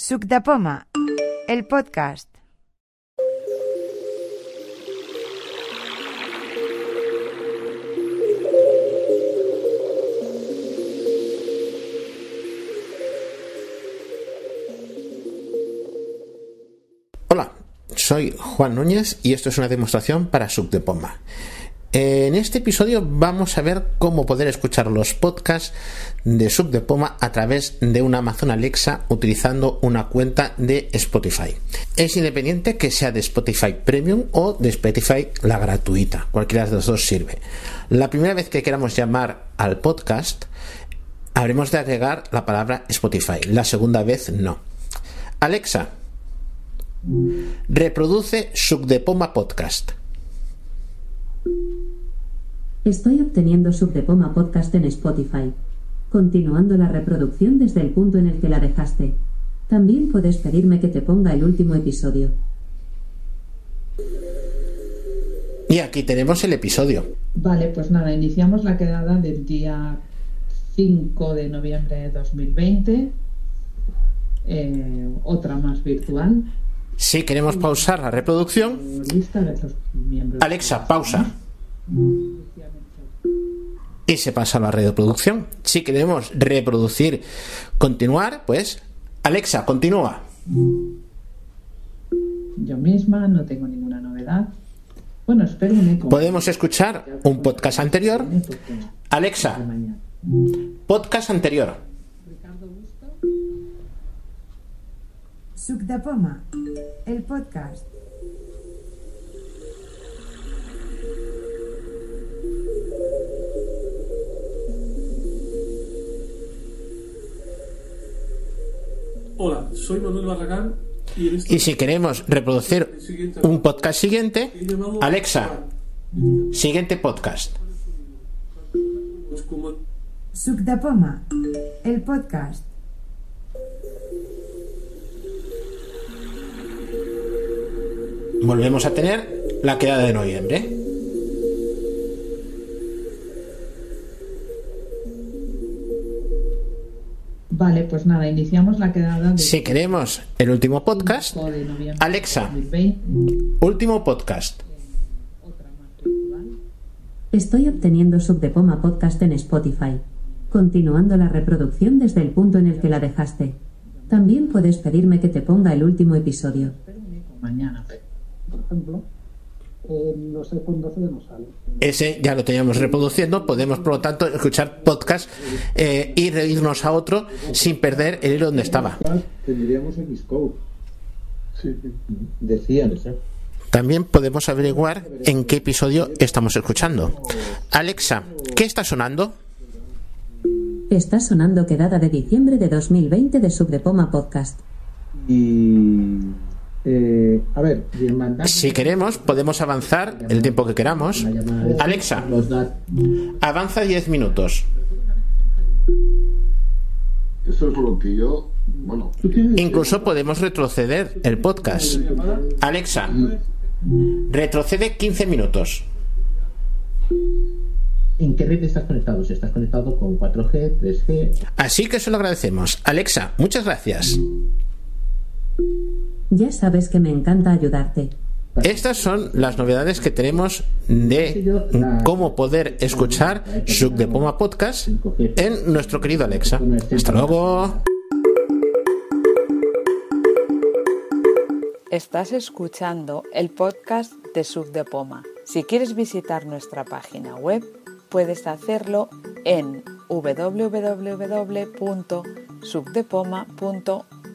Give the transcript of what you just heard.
Suc el podcast. Hola, soy Juan Núñez y esto es una demostración para Suc de. En este episodio vamos a ver cómo poder escuchar los podcasts de Sub de Poma a través de una Amazon Alexa utilizando una cuenta de Spotify. Es independiente que sea de Spotify Premium o de Spotify la gratuita. Cualquiera de los dos sirve. La primera vez que queramos llamar al podcast, habremos de agregar la palabra Spotify. La segunda vez no. Alexa, reproduce Sub de Poma Podcast. Estoy obteniendo Subdepoma Podcast en Spotify. Continuando la reproducción desde el punto en el que la dejaste. También puedes pedirme que te ponga el último episodio. Y aquí tenemos el episodio. Vale, pues nada, iniciamos la quedada del día 5 de noviembre de 2020. Eh, otra más virtual. Si queremos pausar la reproducción, Lista de los miembros. Alexa, pausa. Y se pasa a la reproducción. Si queremos reproducir, continuar, pues Alexa, continúa. Yo misma no tengo ninguna novedad. Bueno, espero un eco. Podemos escuchar un podcast anterior. Alexa, podcast anterior. Suc de Poma, el podcast. Hola, soy Manuel Barragán y en este Y si queremos reproducir un podcast siguiente, Alexa, siguiente podcast. pues, como Suc de Poma, el podcast. Volvemos a tener la quedada de noviembre. Vale, pues nada, iniciamos la quedada del Si queremos el último podcast, 5 de noviembre Alexa. de 2020. último podcast. Estoy obteniendo Subdepoma Podcast en Spotify. Continuando la reproducción desde el punto en el que la dejaste. También puedes pedirme que te ponga el último episodio. Mañana. por ejemplo, en los iPhone 12 no sale. Ese ya lo teníamos reproduciendo. Podemos, por lo tanto, escuchar podcast eh, y reírnos a otro sin perder el hilo donde estaba. tendríamos Xcode. Sí. Decían. También podemos averiguar en qué episodio estamos escuchando. Alexa, ¿qué está sonando? Está sonando quedada de diciembre de 2020 de Subdepoma Podcast. Y. eh, a ver, Si queremos, podemos avanzar el tiempo que queramos. Alexa, avanza 10 minutos. Eso es lo que yo, bueno, ¿Tú tienes- Incluso podemos retroceder el podcast. Alexa, retrocede 15 minutos. ¿En qué red estás conectado? Si estás conectado con 4G, 3G. Así que se lo agradecemos. Alexa, muchas gracias. Ya sabes que me encanta ayudarte. Estas son las novedades que tenemos de cómo poder escuchar Sub de Poma Podcast en nuestro querido Alexa. Hasta luego. Estás escuchando el podcast de Sub de Poma. Si quieres visitar nuestra página web, puedes hacerlo en www.subdepoma.org.